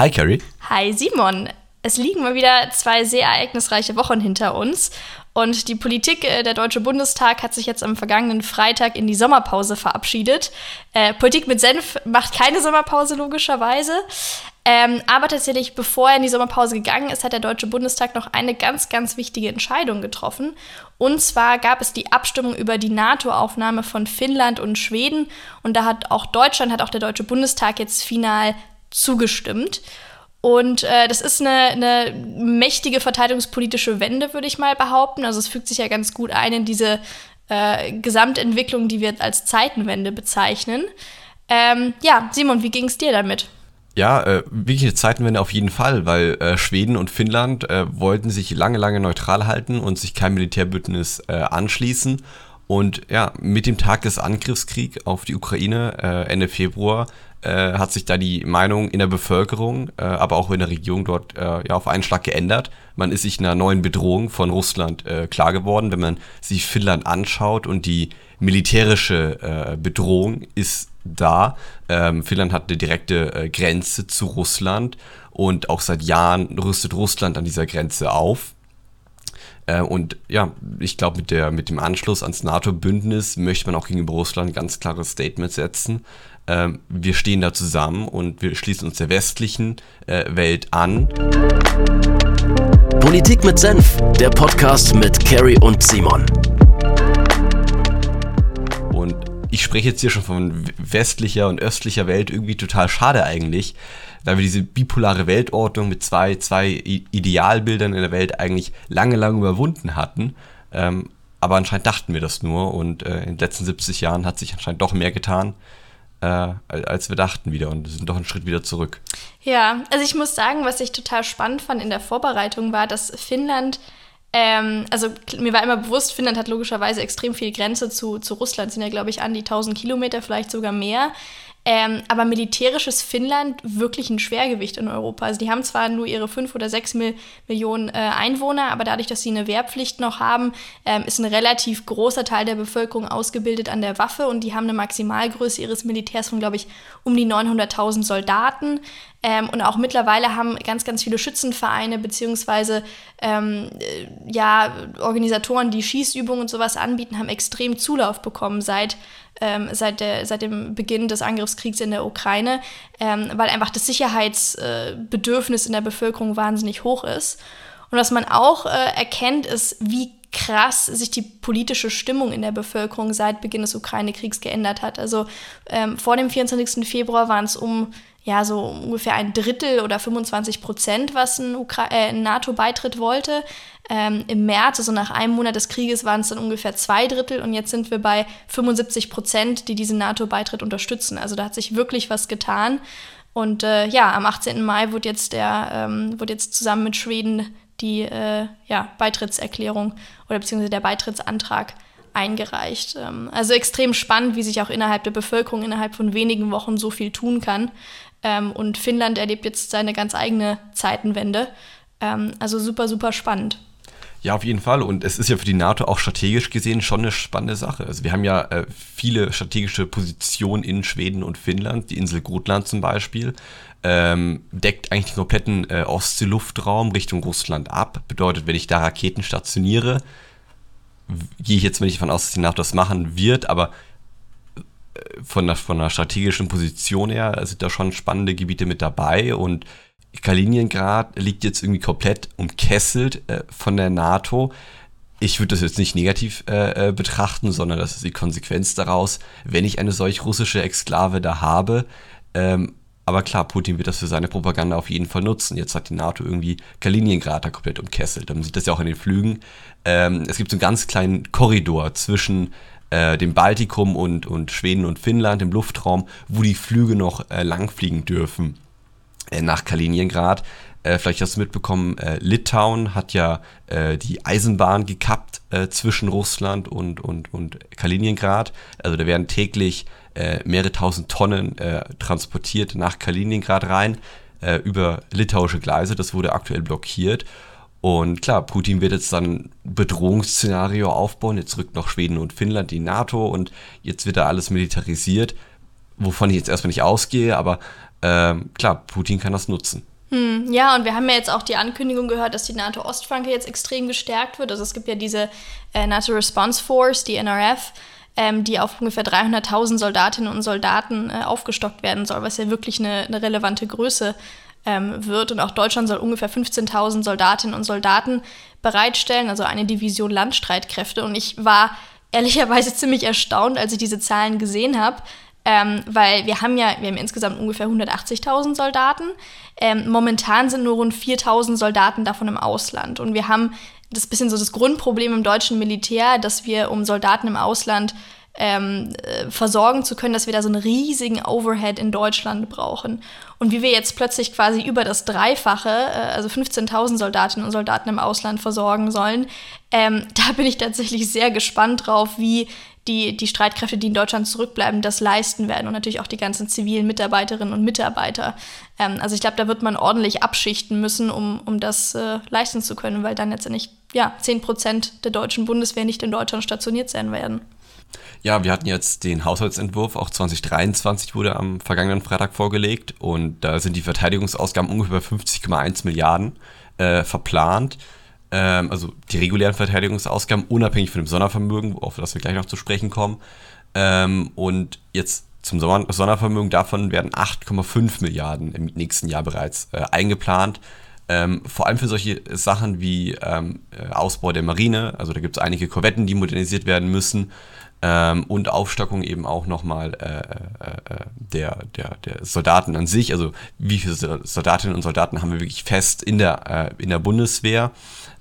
Hi Carrie. Hi Simon. Es liegen mal wieder zwei sehr ereignisreiche Wochen hinter uns. Und die Politik, äh, der Deutsche Bundestag hat sich jetzt am vergangenen Freitag in die Sommerpause verabschiedet. Äh, Politik mit Senf macht keine Sommerpause, logischerweise. Ähm, aber tatsächlich, bevor er in die Sommerpause gegangen ist, hat der Deutsche Bundestag noch eine ganz, ganz wichtige Entscheidung getroffen. Und zwar gab es die Abstimmung über die NATO-Aufnahme von Finnland und Schweden. Und da hat auch Deutschland, hat auch der Deutsche Bundestag jetzt final zugestimmt. Und äh, das ist eine, eine mächtige verteidigungspolitische Wende, würde ich mal behaupten. Also es fügt sich ja ganz gut ein in diese äh, Gesamtentwicklung, die wir als Zeitenwende bezeichnen. Ähm, ja, Simon, wie ging es dir damit? Ja, äh, wirklich eine Zeitenwende auf jeden Fall, weil äh, Schweden und Finnland äh, wollten sich lange, lange neutral halten und sich kein Militärbündnis äh, anschließen. Und ja, mit dem Tag des Angriffskriegs auf die Ukraine äh, Ende Februar äh, hat sich da die Meinung in der Bevölkerung, äh, aber auch in der Regierung dort äh, ja auf einen Schlag geändert. Man ist sich einer neuen Bedrohung von Russland äh, klar geworden, wenn man sich Finnland anschaut und die militärische äh, Bedrohung ist da. Ähm, Finnland hat eine direkte äh, Grenze zu Russland und auch seit Jahren rüstet Russland an dieser Grenze auf. Äh, und ja, ich glaube, mit, mit dem Anschluss ans NATO-Bündnis möchte man auch gegenüber Russland ganz klares Statement setzen ähm, wir stehen da zusammen und wir schließen uns der westlichen äh, Welt an. Politik mit Senf, der Podcast mit Carrie und Simon. Ich spreche jetzt hier schon von westlicher und östlicher Welt irgendwie total schade eigentlich, da wir diese bipolare Weltordnung mit zwei, zwei Idealbildern in der Welt eigentlich lange, lange überwunden hatten. Ähm, aber anscheinend dachten wir das nur und äh, in den letzten 70 Jahren hat sich anscheinend doch mehr getan äh, als wir dachten wieder und sind doch einen Schritt wieder zurück. Ja, also ich muss sagen, was ich total spannend fand in der Vorbereitung war, dass Finnland ähm, also mir war immer bewusst, Finnland hat logischerweise extrem viel Grenze zu, zu Russland, sind ja, glaube ich, an die 1000 Kilometer, vielleicht sogar mehr. Ähm, aber militärisches Finnland wirklich ein Schwergewicht in Europa. Also die haben zwar nur ihre fünf oder sechs Mil Millionen äh, Einwohner, aber dadurch, dass sie eine Wehrpflicht noch haben, ähm, ist ein relativ großer Teil der Bevölkerung ausgebildet an der Waffe und die haben eine Maximalgröße ihres Militärs von, glaube ich, um die 900.000 Soldaten. Ähm, und auch mittlerweile haben ganz, ganz viele Schützenvereine beziehungsweise ähm, äh, ja, Organisatoren, die Schießübungen und sowas anbieten, haben extrem Zulauf bekommen seit ähm, seit, der, seit dem Beginn des Angriffskriegs in der Ukraine, ähm, weil einfach das Sicherheitsbedürfnis in der Bevölkerung wahnsinnig hoch ist. Und was man auch äh, erkennt, ist, wie krass sich die politische Stimmung in der Bevölkerung seit Beginn des Ukraine-Kriegs geändert hat. Also ähm, vor dem 24. Februar waren es um ja, so ungefähr ein Drittel oder 25 Prozent, was ein, äh, ein NATO-Beitritt wollte. Ähm, Im März, also nach einem Monat des Krieges, waren es dann ungefähr zwei Drittel und jetzt sind wir bei 75 Prozent, die diesen NATO-Beitritt unterstützen. Also da hat sich wirklich was getan. Und äh, ja, am 18. Mai wurde jetzt, der, ähm, wurde jetzt zusammen mit Schweden die äh, ja, Beitrittserklärung oder beziehungsweise der Beitrittsantrag eingereicht. Ähm, also extrem spannend, wie sich auch innerhalb der Bevölkerung innerhalb von wenigen Wochen so viel tun kann. Ähm, und Finnland erlebt jetzt seine ganz eigene Zeitenwende. Ähm, also super, super spannend. Ja, auf jeden Fall. Und es ist ja für die NATO auch strategisch gesehen schon eine spannende Sache. Also wir haben ja äh, viele strategische Positionen in Schweden und Finnland, die Insel Gotland zum Beispiel. Ähm, deckt eigentlich den kompletten äh, Ostseeluftraum Richtung Russland ab. Bedeutet, wenn ich da Raketen stationiere, gehe ich jetzt nicht davon aus, dass die NATO das machen wird, aber von der, von der strategischen Position her sind da schon spannende Gebiete mit dabei und Kaliningrad liegt jetzt irgendwie komplett umkesselt äh, von der NATO. Ich würde das jetzt nicht negativ äh, äh, betrachten, sondern das ist die Konsequenz daraus, wenn ich eine solch russische Exklave da habe. Ähm, aber klar, Putin wird das für seine Propaganda auf jeden Fall nutzen. Jetzt hat die NATO irgendwie Kaliningrad da komplett umkesselt. Man sieht das ja auch in den Flügen. Ähm, es gibt so einen ganz kleinen Korridor zwischen äh, dem Baltikum und, und Schweden und Finnland im Luftraum, wo die Flüge noch äh, langfliegen dürfen äh, nach Kaliningrad. Äh, vielleicht hast du mitbekommen, äh, Litauen hat ja die Eisenbahn gekappt zwischen Russland und, und, und Kaliningrad. Also da werden täglich mehrere tausend Tonnen transportiert nach Kaliningrad rein über litauische Gleise. Das wurde aktuell blockiert. Und klar, Putin wird jetzt dann Bedrohungsszenario aufbauen. Jetzt rückt noch Schweden und Finnland die NATO und jetzt wird da alles militarisiert, wovon ich jetzt erstmal nicht ausgehe, aber ähm, klar, Putin kann das nutzen. Hm, ja, und wir haben ja jetzt auch die Ankündigung gehört, dass die NATO-Ostflanke jetzt extrem gestärkt wird. Also es gibt ja diese äh, NATO Response Force, die NRF, ähm, die auf ungefähr 300.000 Soldatinnen und Soldaten äh, aufgestockt werden soll, was ja wirklich eine, eine relevante Größe ähm, wird. Und auch Deutschland soll ungefähr 15.000 Soldatinnen und Soldaten bereitstellen, also eine Division Landstreitkräfte. Und ich war ehrlicherweise ziemlich erstaunt, als ich diese Zahlen gesehen habe. Ähm, weil wir haben ja, wir haben insgesamt ungefähr 180.000 Soldaten. Ähm, momentan sind nur rund 4.000 Soldaten davon im Ausland. Und wir haben das bisschen so das Grundproblem im deutschen Militär, dass wir, um Soldaten im Ausland ähm, äh, versorgen zu können, dass wir da so einen riesigen Overhead in Deutschland brauchen. Und wie wir jetzt plötzlich quasi über das Dreifache, äh, also 15.000 Soldatinnen und Soldaten im Ausland versorgen sollen, ähm, da bin ich tatsächlich sehr gespannt drauf, wie die, die Streitkräfte, die in Deutschland zurückbleiben, das leisten werden und natürlich auch die ganzen zivilen Mitarbeiterinnen und Mitarbeiter. Ähm, also ich glaube, da wird man ordentlich abschichten müssen, um, um das äh, leisten zu können, weil dann letztendlich ja, 10 Prozent der deutschen Bundeswehr nicht in Deutschland stationiert sein werden. Ja, wir hatten jetzt den Haushaltsentwurf, auch 2023 wurde am vergangenen Freitag vorgelegt und da sind die Verteidigungsausgaben ungefähr 50,1 Milliarden äh, verplant ähm, also die regulären Verteidigungsausgaben, unabhängig von dem Sondervermögen, auf das wir gleich noch zu sprechen kommen. Ähm, und jetzt zum Sondervermögen davon werden 8,5 Milliarden im nächsten Jahr bereits äh, eingeplant. Ähm, vor allem für solche Sachen wie ähm, äh, Ausbau der Marine, also da gibt es einige Korvetten, die modernisiert werden müssen. Ähm, und Aufstockung eben auch nochmal äh, äh, äh, der, der, der Soldaten an sich, also wie viele Soldatinnen und Soldaten haben wir wirklich fest in der, äh, in der Bundeswehr?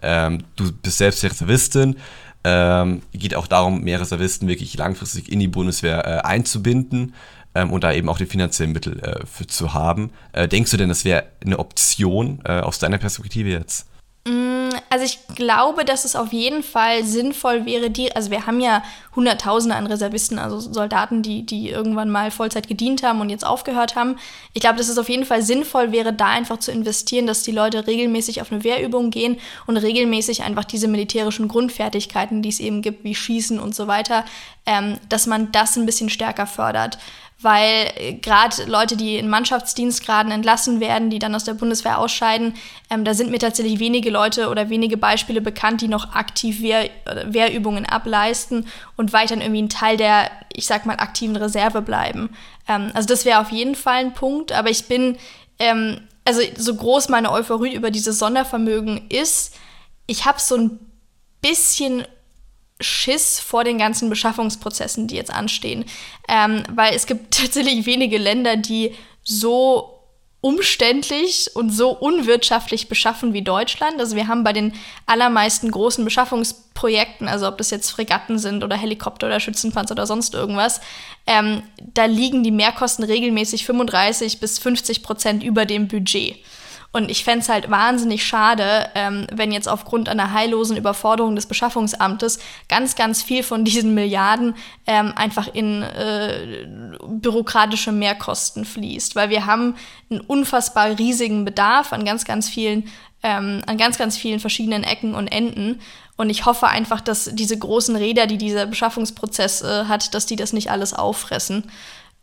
Ähm, du bist selbst Reservistin. Ähm, geht auch darum, mehr Reservisten wirklich langfristig in die Bundeswehr äh, einzubinden ähm, und da eben auch die finanziellen Mittel äh, für zu haben. Äh, denkst du denn, das wäre eine Option äh, aus deiner Perspektive jetzt? Mm, also ich glaube, dass es auf jeden Fall sinnvoll wäre, die, also wir haben ja Hunderttausende an Reservisten, also Soldaten, die, die irgendwann mal Vollzeit gedient haben und jetzt aufgehört haben. Ich glaube, dass es auf jeden Fall sinnvoll wäre, da einfach zu investieren, dass die Leute regelmäßig auf eine Wehrübung gehen und regelmäßig einfach diese militärischen Grundfertigkeiten, die es eben gibt, wie Schießen und so weiter, ähm, dass man das ein bisschen stärker fördert weil äh, gerade Leute, die in Mannschaftsdienstgraden entlassen werden, die dann aus der Bundeswehr ausscheiden, ähm, da sind mir tatsächlich wenige Leute oder wenige Beispiele bekannt, die noch aktiv Wehr, Wehrübungen ableisten und weiterhin irgendwie ein Teil der, ich sag mal, aktiven Reserve bleiben. Ähm, also das wäre auf jeden Fall ein Punkt, aber ich bin, ähm, also so groß meine Euphorie über dieses Sondervermögen ist, ich habe so ein bisschen Schiss vor den ganzen Beschaffungsprozessen, die jetzt anstehen. Ähm, weil es gibt tatsächlich wenige Länder, die so umständlich und so unwirtschaftlich beschaffen wie Deutschland. Also wir haben bei den allermeisten großen Beschaffungsprojekten, also ob das jetzt Fregatten sind oder Helikopter oder Schützenpanzer oder sonst irgendwas, ähm, da liegen die Mehrkosten regelmäßig 35 bis 50 Prozent über dem Budget. Und ich fände es halt wahnsinnig schade, ähm, wenn jetzt aufgrund einer heillosen Überforderung des Beschaffungsamtes ganz, ganz viel von diesen Milliarden ähm, einfach in äh, bürokratische Mehrkosten fließt. Weil wir haben einen unfassbar riesigen Bedarf an ganz, ganz vielen, ähm, an ganz, ganz vielen verschiedenen Ecken und Enden. Und ich hoffe einfach, dass diese großen Räder, die dieser Beschaffungsprozess äh, hat, dass die das nicht alles auffressen.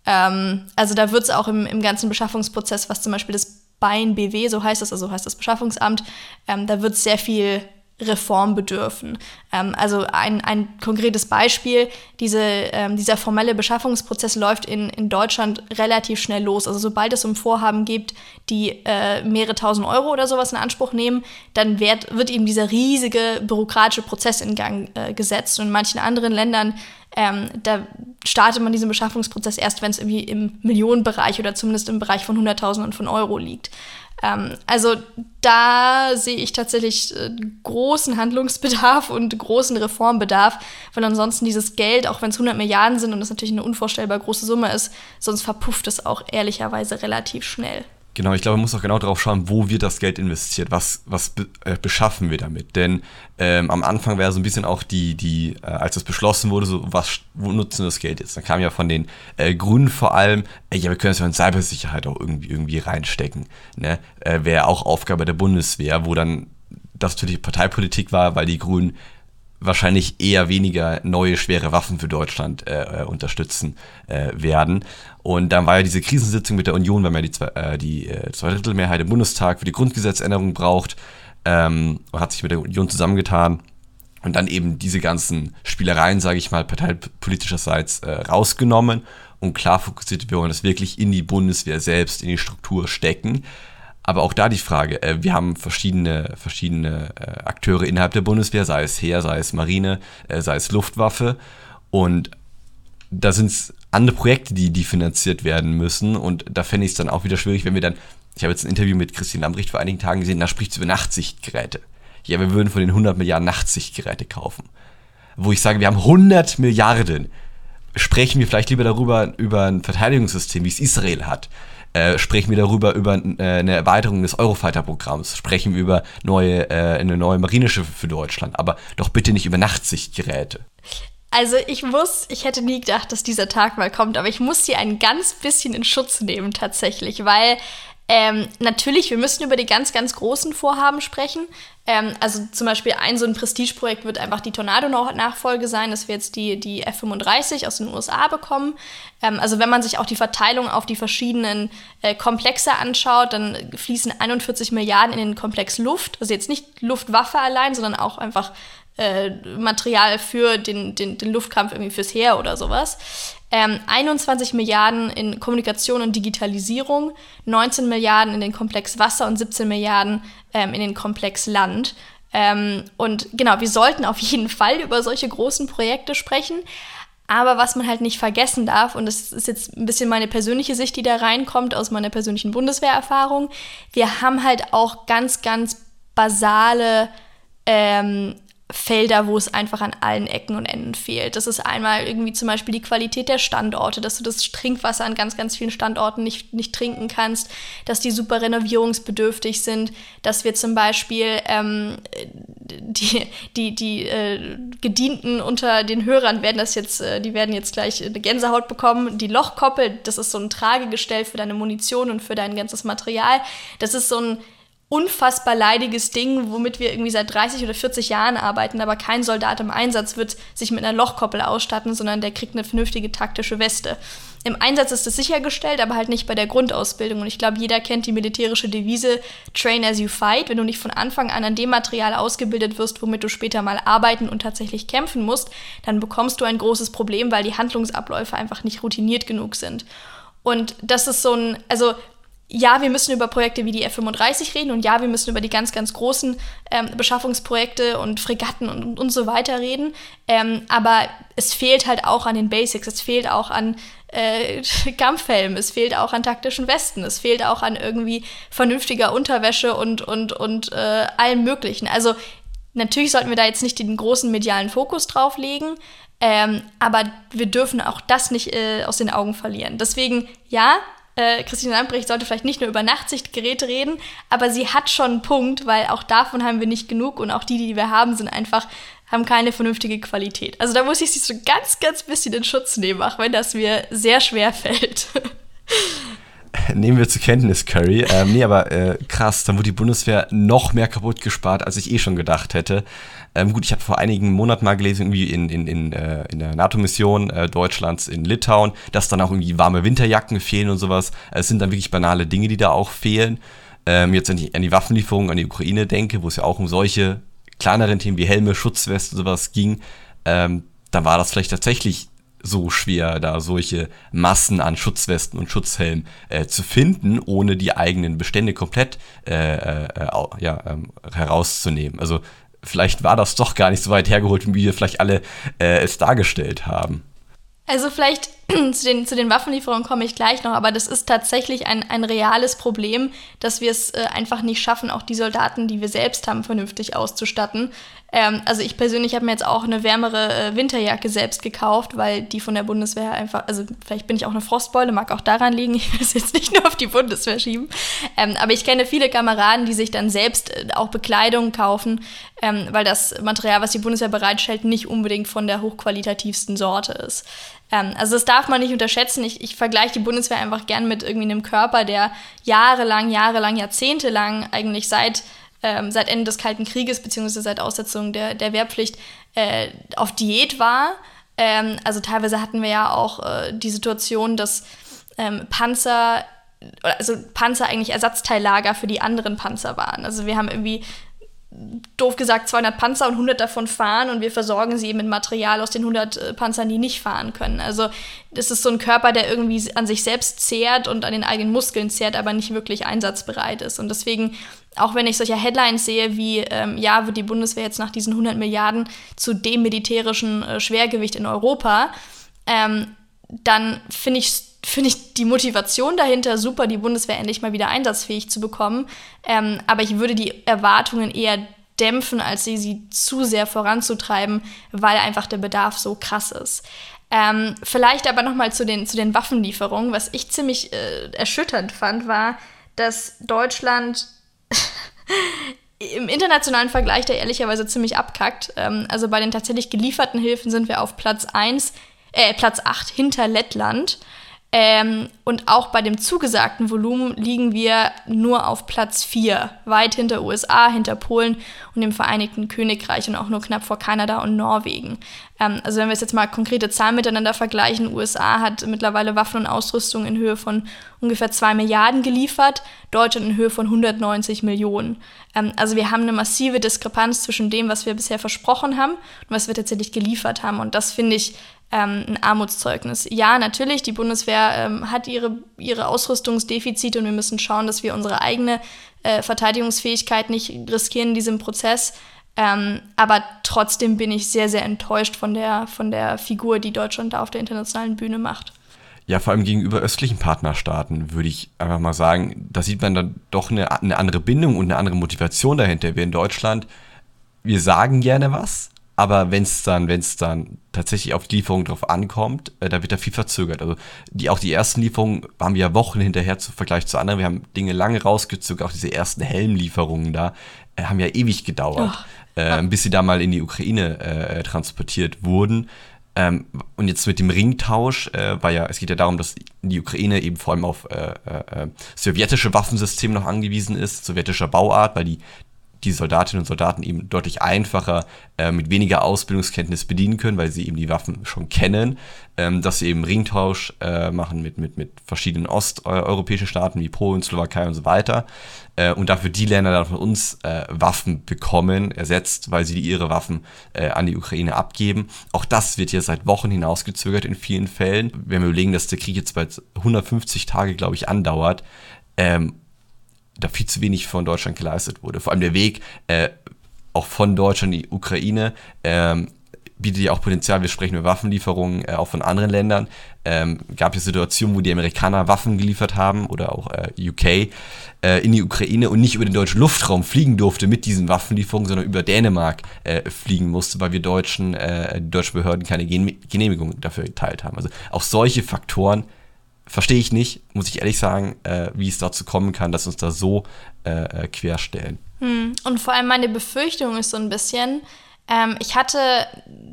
Ähm, also da wird es auch im, im ganzen Beschaffungsprozess, was zum Beispiel das Bein BW, so heißt das, also heißt das Beschaffungsamt, ähm, da wird sehr viel Reform bedürfen. Ähm, also ein, ein konkretes Beispiel, diese, ähm, dieser formelle Beschaffungsprozess läuft in, in Deutschland relativ schnell los. Also sobald es um Vorhaben gibt, die äh, mehrere tausend Euro oder sowas in Anspruch nehmen, dann wird, wird eben dieser riesige bürokratische Prozess in Gang äh, gesetzt. Und in manchen anderen Ländern ähm, da startet man diesen Beschaffungsprozess erst, wenn es irgendwie im Millionenbereich oder zumindest im Bereich von Hunderttausenden von Euro liegt. Ähm, also da sehe ich tatsächlich äh, großen Handlungsbedarf und großen Reformbedarf, weil ansonsten dieses Geld, auch wenn es 100 Milliarden sind und das natürlich eine unvorstellbar große Summe ist, sonst verpufft es auch ehrlicherweise relativ schnell. Genau, ich glaube, man muss auch genau darauf schauen, wo wird das Geld investiert, was, was be äh, beschaffen wir damit. Denn ähm, am Anfang wäre so ein bisschen auch die, die äh, als das beschlossen wurde, so, was, wo nutzen wir das Geld jetzt? Dann kam ja von den äh, Grünen vor allem, ey, ja, wir können es ja in Cybersicherheit auch irgendwie, irgendwie reinstecken. Ne? Äh, wäre auch Aufgabe der Bundeswehr, wo dann das natürlich Parteipolitik war, weil die Grünen wahrscheinlich eher weniger neue schwere Waffen für Deutschland äh, äh, unterstützen äh, werden. Und dann war ja diese Krisensitzung mit der Union, weil man ja die, zwei, äh, die äh, Zweidrittelmehrheit im Bundestag für die Grundgesetzänderung braucht, ähm, hat sich mit der Union zusammengetan und dann eben diese ganzen Spielereien, sage ich mal, parteipolitischerseits äh, rausgenommen und klar fokussiert, wir wollen das wirklich in die Bundeswehr selbst, in die Struktur stecken. Aber auch da die Frage, äh, wir haben verschiedene, verschiedene äh, Akteure innerhalb der Bundeswehr, sei es Heer, sei es Marine, äh, sei es Luftwaffe. Und da sind es andere Projekte, die, die finanziert werden müssen. Und da fände ich es dann auch wieder schwierig, wenn wir dann, ich habe jetzt ein Interview mit Christian Lambrecht vor einigen Tagen gesehen, da spricht sie über Nachtsichtgeräte. Ja, wir würden von den 100 Milliarden Nachtsichtgeräte kaufen. Wo ich sage, wir haben 100 Milliarden. Sprechen wir vielleicht lieber darüber, über ein Verteidigungssystem, wie es Israel hat äh, sprechen wir darüber über äh, eine Erweiterung des Eurofighter-Programms, sprechen wir über neue, äh, eine neue Marineschiffe für Deutschland, aber doch bitte nicht über Nachtsichtgeräte. Also ich muss, ich hätte nie gedacht, dass dieser Tag mal kommt, aber ich muss sie ein ganz bisschen in Schutz nehmen tatsächlich, weil ähm, natürlich, wir müssen über die ganz, ganz großen Vorhaben sprechen. Ähm, also zum Beispiel ein so ein Prestigeprojekt wird einfach die Tornado-Nachfolge sein, dass wir jetzt die, die F-35 aus den USA bekommen. Ähm, also wenn man sich auch die Verteilung auf die verschiedenen äh, Komplexe anschaut, dann fließen 41 Milliarden in den Komplex Luft. Also jetzt nicht Luftwaffe allein, sondern auch einfach äh, Material für den, den, den Luftkampf irgendwie fürs Heer oder sowas. Ähm, 21 Milliarden in Kommunikation und Digitalisierung, 19 Milliarden in den Komplex Wasser und 17 Milliarden ähm, in den Komplex Land. Ähm, und genau, wir sollten auf jeden Fall über solche großen Projekte sprechen. Aber was man halt nicht vergessen darf, und das ist jetzt ein bisschen meine persönliche Sicht, die da reinkommt aus meiner persönlichen Bundeswehrerfahrung, wir haben halt auch ganz, ganz basale ähm, Felder, wo es einfach an allen Ecken und Enden fehlt. Das ist einmal irgendwie zum Beispiel die Qualität der Standorte, dass du das Trinkwasser an ganz, ganz vielen Standorten nicht, nicht trinken kannst, dass die super renovierungsbedürftig sind, dass wir zum Beispiel ähm, die, die, die äh, Gedienten unter den Hörern werden das jetzt, äh, die werden jetzt gleich eine Gänsehaut bekommen. Die Lochkoppel, das ist so ein Tragegestell für deine Munition und für dein ganzes Material. Das ist so ein unfassbar leidiges Ding, womit wir irgendwie seit 30 oder 40 Jahren arbeiten, aber kein Soldat im Einsatz wird sich mit einer Lochkoppel ausstatten, sondern der kriegt eine vernünftige taktische Weste. Im Einsatz ist es sichergestellt, aber halt nicht bei der Grundausbildung. Und ich glaube, jeder kennt die militärische Devise Train as you fight. Wenn du nicht von Anfang an an dem Material ausgebildet wirst, womit du später mal arbeiten und tatsächlich kämpfen musst, dann bekommst du ein großes Problem, weil die Handlungsabläufe einfach nicht routiniert genug sind. Und das ist so ein, also ja, wir müssen über Projekte wie die F-35 reden und ja, wir müssen über die ganz, ganz großen ähm, Beschaffungsprojekte und Fregatten und, und so weiter reden. Ähm, aber es fehlt halt auch an den Basics, es fehlt auch an äh, Kampfhelmen, es fehlt auch an taktischen Westen, es fehlt auch an irgendwie vernünftiger Unterwäsche und, und, und äh, allem Möglichen. Also natürlich sollten wir da jetzt nicht den großen medialen Fokus drauf legen, ähm, aber wir dürfen auch das nicht äh, aus den Augen verlieren. Deswegen, ja, äh, Christine Lambrecht sollte vielleicht nicht nur über Nachtsichtgeräte reden, aber sie hat schon einen Punkt, weil auch davon haben wir nicht genug und auch die, die wir haben, sind einfach haben keine vernünftige Qualität. Also da muss ich sie so ganz, ganz bisschen in Schutz nehmen, auch wenn das mir sehr schwer fällt. Nehmen wir zur Kenntnis, Curry. Ähm, nee, aber äh, krass, dann wurde die Bundeswehr noch mehr kaputt gespart, als ich eh schon gedacht hätte. Ähm, gut, ich habe vor einigen Monaten mal gelesen, irgendwie in, in, in, äh, in der NATO-Mission äh, Deutschlands in Litauen, dass dann auch irgendwie warme Winterjacken fehlen und sowas. Es sind dann wirklich banale Dinge, die da auch fehlen. Ähm, jetzt, wenn ich an die Waffenlieferungen an die Ukraine denke, wo es ja auch um solche kleineren Themen wie Helme, Schutzwesten und sowas ging, ähm, dann war das vielleicht tatsächlich so schwer, da solche Massen an Schutzwesten und Schutzhelmen äh, zu finden, ohne die eigenen Bestände komplett äh, äh, ja, ähm, herauszunehmen. Also vielleicht war das doch gar nicht so weit hergeholt, wie wir vielleicht alle äh, es dargestellt haben. Also vielleicht zu den, zu den Waffenlieferungen komme ich gleich noch, aber das ist tatsächlich ein, ein reales Problem, dass wir es äh, einfach nicht schaffen, auch die Soldaten, die wir selbst haben, vernünftig auszustatten. Ähm, also ich persönlich habe mir jetzt auch eine wärmere äh, Winterjacke selbst gekauft, weil die von der Bundeswehr einfach, also vielleicht bin ich auch eine Frostbeule, mag auch daran liegen, ich will es jetzt nicht nur auf die Bundeswehr schieben. Ähm, aber ich kenne viele Kameraden, die sich dann selbst äh, auch Bekleidung kaufen, ähm, weil das Material, was die Bundeswehr bereitstellt, nicht unbedingt von der hochqualitativsten Sorte ist. Ähm, also das darf man nicht unterschätzen. Ich, ich vergleiche die Bundeswehr einfach gern mit irgendwie einem Körper, der jahrelang, jahrelang, jahrzehntelang eigentlich seit ähm, seit Ende des Kalten Krieges, beziehungsweise seit Aussetzung der, der Wehrpflicht, äh, auf Diät war. Ähm, also teilweise hatten wir ja auch äh, die Situation, dass ähm, Panzer, also Panzer eigentlich Ersatzteillager für die anderen Panzer waren. Also wir haben irgendwie doof gesagt 200 Panzer und 100 davon fahren und wir versorgen sie mit Material aus den 100 äh, Panzern, die nicht fahren können. Also das ist so ein Körper, der irgendwie an sich selbst zehrt und an den eigenen Muskeln zehrt, aber nicht wirklich einsatzbereit ist. Und deswegen, auch wenn ich solche Headlines sehe wie, ähm, ja, wird die Bundeswehr jetzt nach diesen 100 Milliarden zu dem militärischen äh, Schwergewicht in Europa, ähm, dann finde ich finde ich die Motivation dahinter super, die Bundeswehr endlich mal wieder einsatzfähig zu bekommen. Ähm, aber ich würde die Erwartungen eher dämpfen, als sie, sie zu sehr voranzutreiben, weil einfach der Bedarf so krass ist. Ähm, vielleicht aber nochmal zu den, zu den Waffenlieferungen. Was ich ziemlich äh, erschütternd fand, war, dass Deutschland im internationalen Vergleich da ehrlicherweise ziemlich abkackt. Ähm, also bei den tatsächlich gelieferten Hilfen sind wir auf Platz 1, äh, Platz 8 hinter Lettland. Ähm, und auch bei dem zugesagten Volumen liegen wir nur auf Platz 4, weit hinter USA, hinter Polen und dem Vereinigten Königreich und auch nur knapp vor Kanada und Norwegen. Ähm, also wenn wir jetzt mal konkrete Zahlen miteinander vergleichen, USA hat mittlerweile Waffen und Ausrüstung in Höhe von ungefähr 2 Milliarden geliefert, Deutschland in Höhe von 190 Millionen. Ähm, also wir haben eine massive Diskrepanz zwischen dem, was wir bisher versprochen haben und was wir tatsächlich geliefert haben. Und das finde ich ähm, ein Armutszeugnis. Ja, natürlich, die Bundeswehr ähm, hat ihre, ihre Ausrüstungsdefizite und wir müssen schauen, dass wir unsere eigene äh, Verteidigungsfähigkeit nicht riskieren in diesem Prozess. Ähm, aber trotzdem bin ich sehr, sehr enttäuscht von der, von der Figur, die Deutschland da auf der internationalen Bühne macht. Ja, vor allem gegenüber östlichen Partnerstaaten würde ich einfach mal sagen, da sieht man dann doch eine, eine andere Bindung und eine andere Motivation dahinter. Wir in Deutschland, wir sagen gerne was, aber wenn es dann, wenn es dann tatsächlich auf die Lieferung drauf ankommt, äh, da wird da viel verzögert. Also die, auch die ersten Lieferungen haben wir ja Wochen hinterher zu Vergleich zu anderen. Wir haben Dinge lange rausgezögert, auch diese ersten Helmlieferungen da äh, haben ja ewig gedauert, oh. Äh, bis sie da mal in die Ukraine äh, transportiert wurden. Ähm, und jetzt mit dem Ringtausch äh, war ja, es geht ja darum, dass die Ukraine eben vor allem auf äh, äh, äh sowjetische Waffensysteme noch angewiesen ist, sowjetischer Bauart, weil die die Soldatinnen und Soldaten eben deutlich einfacher äh, mit weniger Ausbildungskenntnis bedienen können, weil sie eben die Waffen schon kennen, ähm, dass sie eben Ringtausch äh, machen mit, mit, mit verschiedenen osteuropäischen Staaten wie Polen, Slowakei und so weiter äh, und dafür die Länder dann von uns äh, Waffen bekommen, ersetzt, weil sie ihre Waffen äh, an die Ukraine abgeben. Auch das wird ja seit Wochen hinausgezögert in vielen Fällen. Wenn wir überlegen, dass der Krieg jetzt bald 150 Tage, glaube ich, andauert, ähm, da viel zu wenig von Deutschland geleistet wurde. Vor allem der Weg äh, auch von Deutschland in die Ukraine ähm, bietet ja auch Potenzial. Wir sprechen über Waffenlieferungen äh, auch von anderen Ländern. Ähm, gab es Situationen, wo die Amerikaner Waffen geliefert haben oder auch äh, UK äh, in die Ukraine und nicht über den deutschen Luftraum fliegen durfte mit diesen Waffenlieferungen, sondern über Dänemark äh, fliegen musste, weil wir deutschen, äh, die deutschen Behörden keine Genehmigung dafür geteilt haben. Also auch solche Faktoren verstehe ich nicht, muss ich ehrlich sagen, äh, wie es dazu kommen kann, dass uns da so äh, äh, querstellen. Hm. Und vor allem meine Befürchtung ist so ein bisschen, ähm, ich hatte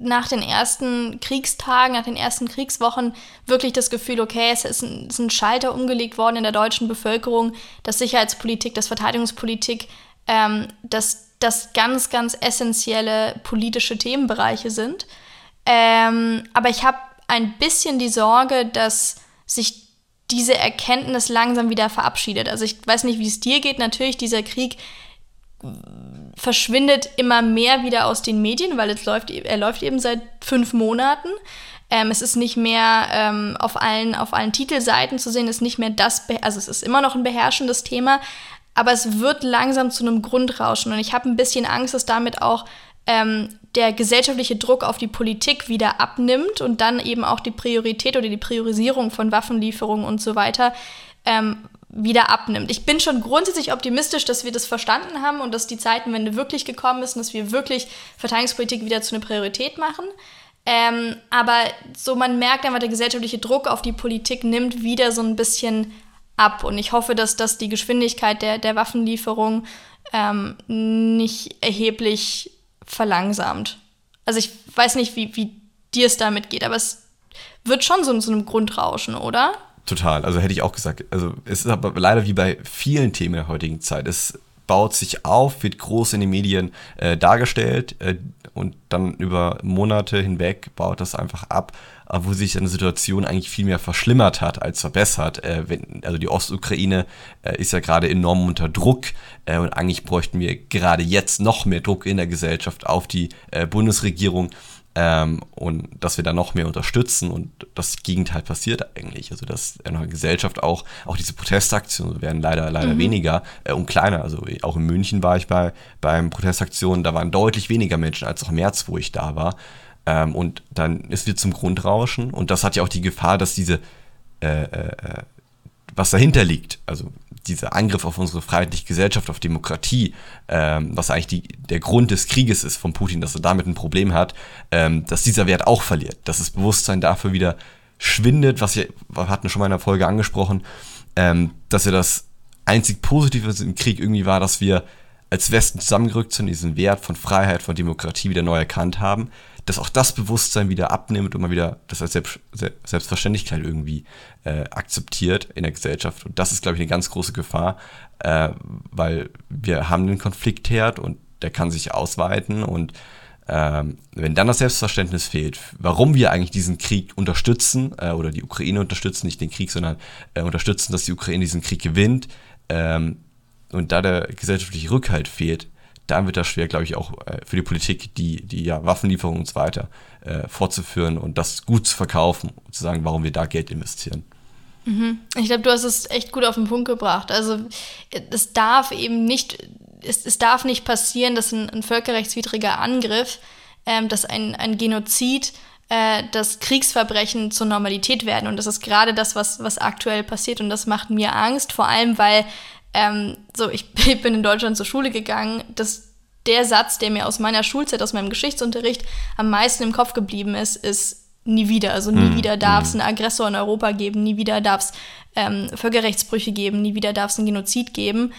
nach den ersten Kriegstagen, nach den ersten Kriegswochen wirklich das Gefühl, okay, es ist ein, ist ein Schalter umgelegt worden in der deutschen Bevölkerung, dass Sicherheitspolitik, dass Verteidigungspolitik, ähm, dass das ganz, ganz essentielle politische Themenbereiche sind. Ähm, aber ich habe ein bisschen die Sorge, dass sich diese Erkenntnis langsam wieder verabschiedet. Also ich weiß nicht, wie es dir geht. Natürlich, dieser Krieg verschwindet immer mehr wieder aus den Medien, weil es läuft, er läuft eben seit fünf Monaten. Ähm, es ist nicht mehr ähm, auf, allen, auf allen Titelseiten zu sehen, es ist nicht mehr das, also es ist immer noch ein beherrschendes Thema, aber es wird langsam zu einem Grundrauschen. Und ich habe ein bisschen Angst, dass damit auch ähm, der gesellschaftliche Druck auf die Politik wieder abnimmt und dann eben auch die Priorität oder die Priorisierung von Waffenlieferungen und so weiter ähm, wieder abnimmt. Ich bin schon grundsätzlich optimistisch, dass wir das verstanden haben und dass die Zeitenwende wirklich gekommen ist und dass wir wirklich Verteidigungspolitik wieder zu einer Priorität machen. Ähm, aber so man merkt einfach, der gesellschaftliche Druck auf die Politik nimmt wieder so ein bisschen ab. Und ich hoffe, dass das die Geschwindigkeit der, der Waffenlieferung ähm, nicht erheblich verlangsamt. Also ich weiß nicht, wie, wie dir es damit geht, aber es wird schon so, so einem Grundrauschen, oder? Total. Also hätte ich auch gesagt. Also es ist aber leider wie bei vielen Themen der heutigen Zeit. Es baut sich auf, wird groß in den Medien äh, dargestellt äh, und dann über Monate hinweg baut das einfach ab, äh, wo sich eine Situation eigentlich viel mehr verschlimmert hat als verbessert. Äh, wenn, also die Ostukraine äh, ist ja gerade enorm unter Druck äh, und eigentlich bräuchten wir gerade jetzt noch mehr Druck in der Gesellschaft auf die Bundesregierung, ähm, und dass wir da noch mehr unterstützen und das Gegenteil passiert eigentlich. Also dass in der Gesellschaft auch, auch diese Protestaktionen werden leider, leider mhm. weniger äh, und kleiner. Also auch in München war ich bei beim Protestaktionen, da waren deutlich weniger Menschen als auch im März, wo ich da war. Ähm, und dann ist wir zum Grundrauschen und das hat ja auch die Gefahr, dass diese äh, äh, äh was dahinter liegt, also dieser Angriff auf unsere freiheitliche Gesellschaft, auf Demokratie, ähm, was eigentlich die, der Grund des Krieges ist von Putin, dass er damit ein Problem hat, ähm, dass dieser Wert auch verliert, dass das Bewusstsein dafür wieder schwindet, was wir, hatten schon mal in der Folge angesprochen, ähm, dass er das einzig Positive im Krieg irgendwie war, dass wir als Westen zusammengerückt sind, diesen Wert von Freiheit, von Demokratie wieder neu erkannt haben, dass auch das Bewusstsein wieder abnimmt und man wieder das als Selbst, Selbstverständlichkeit irgendwie äh, akzeptiert in der Gesellschaft. Und das ist, glaube ich, eine ganz große Gefahr, äh, weil wir haben den Konfliktherd und der kann sich ausweiten und ähm, wenn dann das Selbstverständnis fehlt, warum wir eigentlich diesen Krieg unterstützen äh, oder die Ukraine unterstützen, nicht den Krieg, sondern äh, unterstützen, dass die Ukraine diesen Krieg gewinnt ähm, und da der gesellschaftliche Rückhalt fehlt, dann wird das schwer, glaube ich, auch äh, für die Politik, die, die ja Waffenlieferungen und so weiter äh, fortzuführen und das gut zu verkaufen und zu sagen, warum wir da Geld investieren. Mhm. Ich glaube, du hast es echt gut auf den Punkt gebracht. Also es darf eben nicht, es, es darf nicht passieren, dass ein, ein völkerrechtswidriger Angriff, ähm, dass ein, ein Genozid, äh, dass Kriegsverbrechen zur Normalität werden. Und das ist gerade das, was, was aktuell passiert. Und das macht mir Angst, vor allem weil ähm, so, ich, ich bin in Deutschland zur Schule gegangen, dass der Satz, der mir aus meiner Schulzeit, aus meinem Geschichtsunterricht am meisten im Kopf geblieben ist, ist nie wieder. Also nie mm, wieder darf es mm. einen Aggressor in Europa geben, nie wieder darf es ähm, Völkerrechtsbrüche geben, nie wieder darf es einen Genozid geben.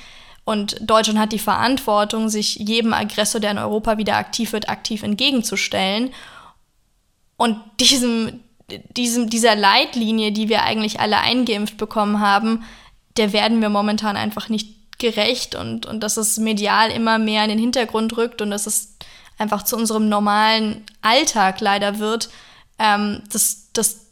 Und Deutschland hat die Verantwortung, sich jedem Aggressor, der in Europa wieder aktiv wird, aktiv entgegenzustellen. Und diesem, diesem, dieser Leitlinie, die wir eigentlich alle eingeimpft bekommen haben, der werden wir momentan einfach nicht gerecht und, und dass es medial immer mehr in den Hintergrund rückt und dass es einfach zu unserem normalen Alltag leider wird, ähm, das, das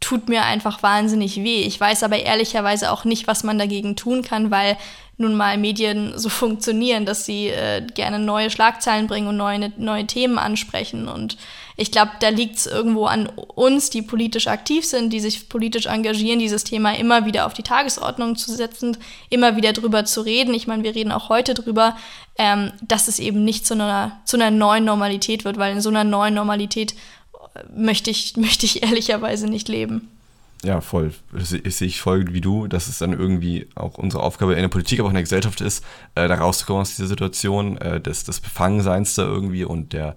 tut mir einfach wahnsinnig weh. Ich weiß aber ehrlicherweise auch nicht, was man dagegen tun kann, weil nun mal Medien so funktionieren, dass sie äh, gerne neue Schlagzeilen bringen und neue, neue Themen ansprechen. Und ich glaube, da liegt es irgendwo an uns, die politisch aktiv sind, die sich politisch engagieren, dieses Thema immer wieder auf die Tagesordnung zu setzen, immer wieder drüber zu reden. Ich meine, wir reden auch heute drüber, ähm, dass es eben nicht zu einer, zu einer neuen Normalität wird, weil in so einer neuen Normalität äh, möchte ich, möchte ich ehrlicherweise nicht leben ja, voll. Das sehe ich voll wie du, dass es dann irgendwie auch unsere Aufgabe in der Politik, aber auch in der Gesellschaft ist, äh, da rauszukommen aus dieser Situation, äh, des, des Befangenseins da irgendwie und der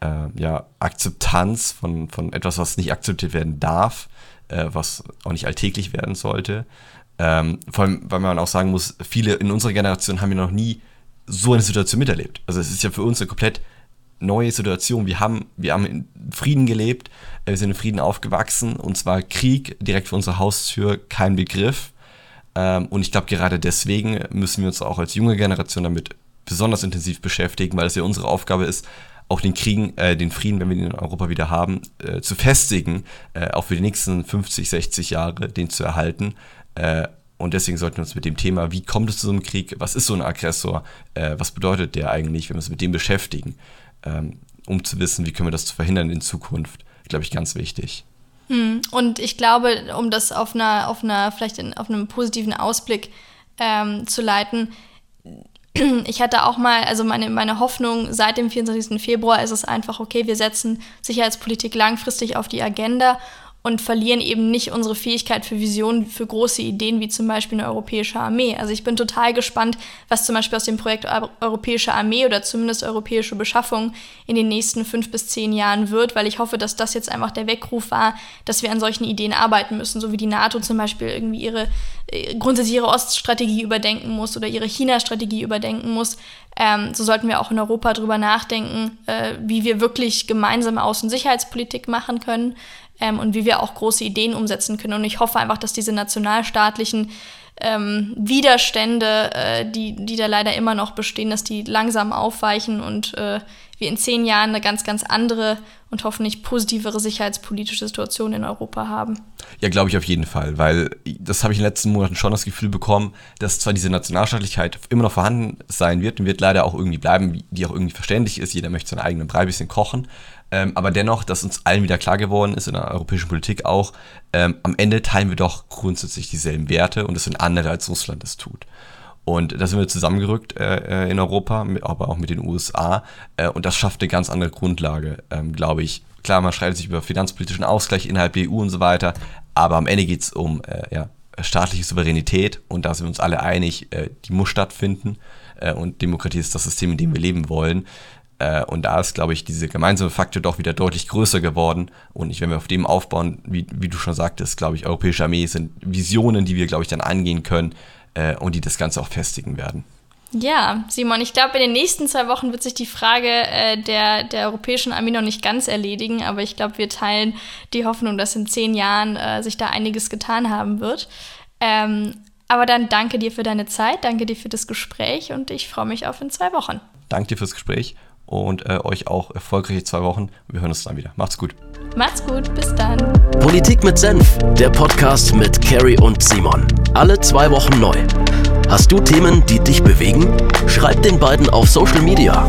äh, ja, Akzeptanz von, von etwas, was nicht akzeptiert werden darf, äh, was auch nicht alltäglich werden sollte. Ähm, vor allem, weil man auch sagen muss, viele in unserer Generation haben ja noch nie so eine Situation miterlebt. Also es ist ja für uns eine komplett neue Situation. Wir haben, wir haben in Frieden gelebt, äh, wir sind in Frieden aufgewachsen und zwar Krieg direkt vor unserer Haustür kein Begriff. Ähm, und ich glaube, gerade deswegen müssen wir uns auch als junge Generation damit besonders intensiv beschäftigen, weil es ja unsere Aufgabe ist, auch den Kriegen, äh, den Frieden, wenn wir ihn in Europa wieder haben, äh, zu festigen, äh, auch für die nächsten 50, 60 Jahre, den zu erhalten. Äh, und deswegen sollten wir uns mit dem Thema, wie kommt es zu so einem Krieg, was ist so ein Aggressor, äh, was bedeutet der eigentlich, wenn wir uns mit dem beschäftigen ähm, um zu wissen, wie können wir das verhindern in Zukunft, glaube ich, ganz wichtig. Hm. Und ich glaube, um das auf einer, auf einer, vielleicht in, auf einem positiven Ausblick ähm, zu leiten, ich hatte auch mal, also meine, meine Hoffnung seit dem 24. Februar ist es einfach, okay, wir setzen Sicherheitspolitik langfristig auf die Agenda und verlieren eben nicht unsere Fähigkeit für Visionen, für große Ideen wie zum Beispiel eine europäische Armee. Also ich bin total gespannt, was zum Beispiel aus dem Projekt Europäische Armee oder zumindest europäische Beschaffung in den nächsten fünf bis zehn Jahren wird, weil ich hoffe, dass das jetzt einfach der Weckruf war, dass wir an solchen Ideen arbeiten müssen, so wie die NATO zum Beispiel irgendwie ihre äh, grundsätzlich ihre Oststrategie überdenken muss oder ihre China-Strategie überdenken muss. Ähm, so sollten wir auch in Europa darüber nachdenken, äh, wie wir wirklich gemeinsame Außen- und Sicherheitspolitik machen können ähm, und wie wir auch große Ideen umsetzen können. Und ich hoffe einfach, dass diese nationalstaatlichen ähm, Widerstände, äh, die, die da leider immer noch bestehen, dass die langsam aufweichen und äh, wir in zehn Jahren eine ganz, ganz andere und hoffentlich positivere sicherheitspolitische Situation in Europa haben. Ja, glaube ich auf jeden Fall, weil das habe ich in den letzten Monaten schon das Gefühl bekommen, dass zwar diese Nationalstaatlichkeit immer noch vorhanden sein wird und wird leider auch irgendwie bleiben, die auch irgendwie verständlich ist. Jeder möchte seinen eigenen Brei ein bisschen kochen. Ähm, aber dennoch, dass uns allen wieder klar geworden ist, in der europäischen Politik auch, ähm, am Ende teilen wir doch grundsätzlich dieselben Werte und es sind andere, als Russland es tut. Und da sind wir zusammengerückt äh, äh in Europa, mit, aber auch mit den USA. Äh, und das schafft eine ganz andere Grundlage, ähm, glaube ich. Klar, man streitet sich über finanzpolitischen Ausgleich innerhalb der EU und so weiter, aber am Ende geht es um äh, ja, staatliche Souveränität und da sind wir uns alle einig, äh, die muss stattfinden. Äh, und Demokratie ist das System, in dem wir leben wollen. Und da ist, glaube ich, diese gemeinsame Faktor doch wieder deutlich größer geworden. Und ich, wenn wir auf dem aufbauen, wie, wie du schon sagtest, glaube ich, europäische Armee sind Visionen, die wir, glaube ich, dann angehen können, äh, und die das Ganze auch festigen werden. Ja, Simon, ich glaube, in den nächsten zwei Wochen wird sich die Frage äh, der, der europäischen Armee noch nicht ganz erledigen, aber ich glaube, wir teilen die Hoffnung, dass in zehn Jahren äh, sich da einiges getan haben wird. Ähm, aber dann danke dir für deine Zeit, danke dir für das Gespräch und ich freue mich auf in zwei Wochen. Danke dir fürs Gespräch und äh, euch auch erfolgreiche zwei Wochen. Wir hören uns dann wieder. Macht's gut. Macht's gut, bis dann. Politik mit Senf, der Podcast mit Carrie und Simon. Alle zwei Wochen neu. Hast du Themen, die dich bewegen? Schreib den beiden auf Social Media.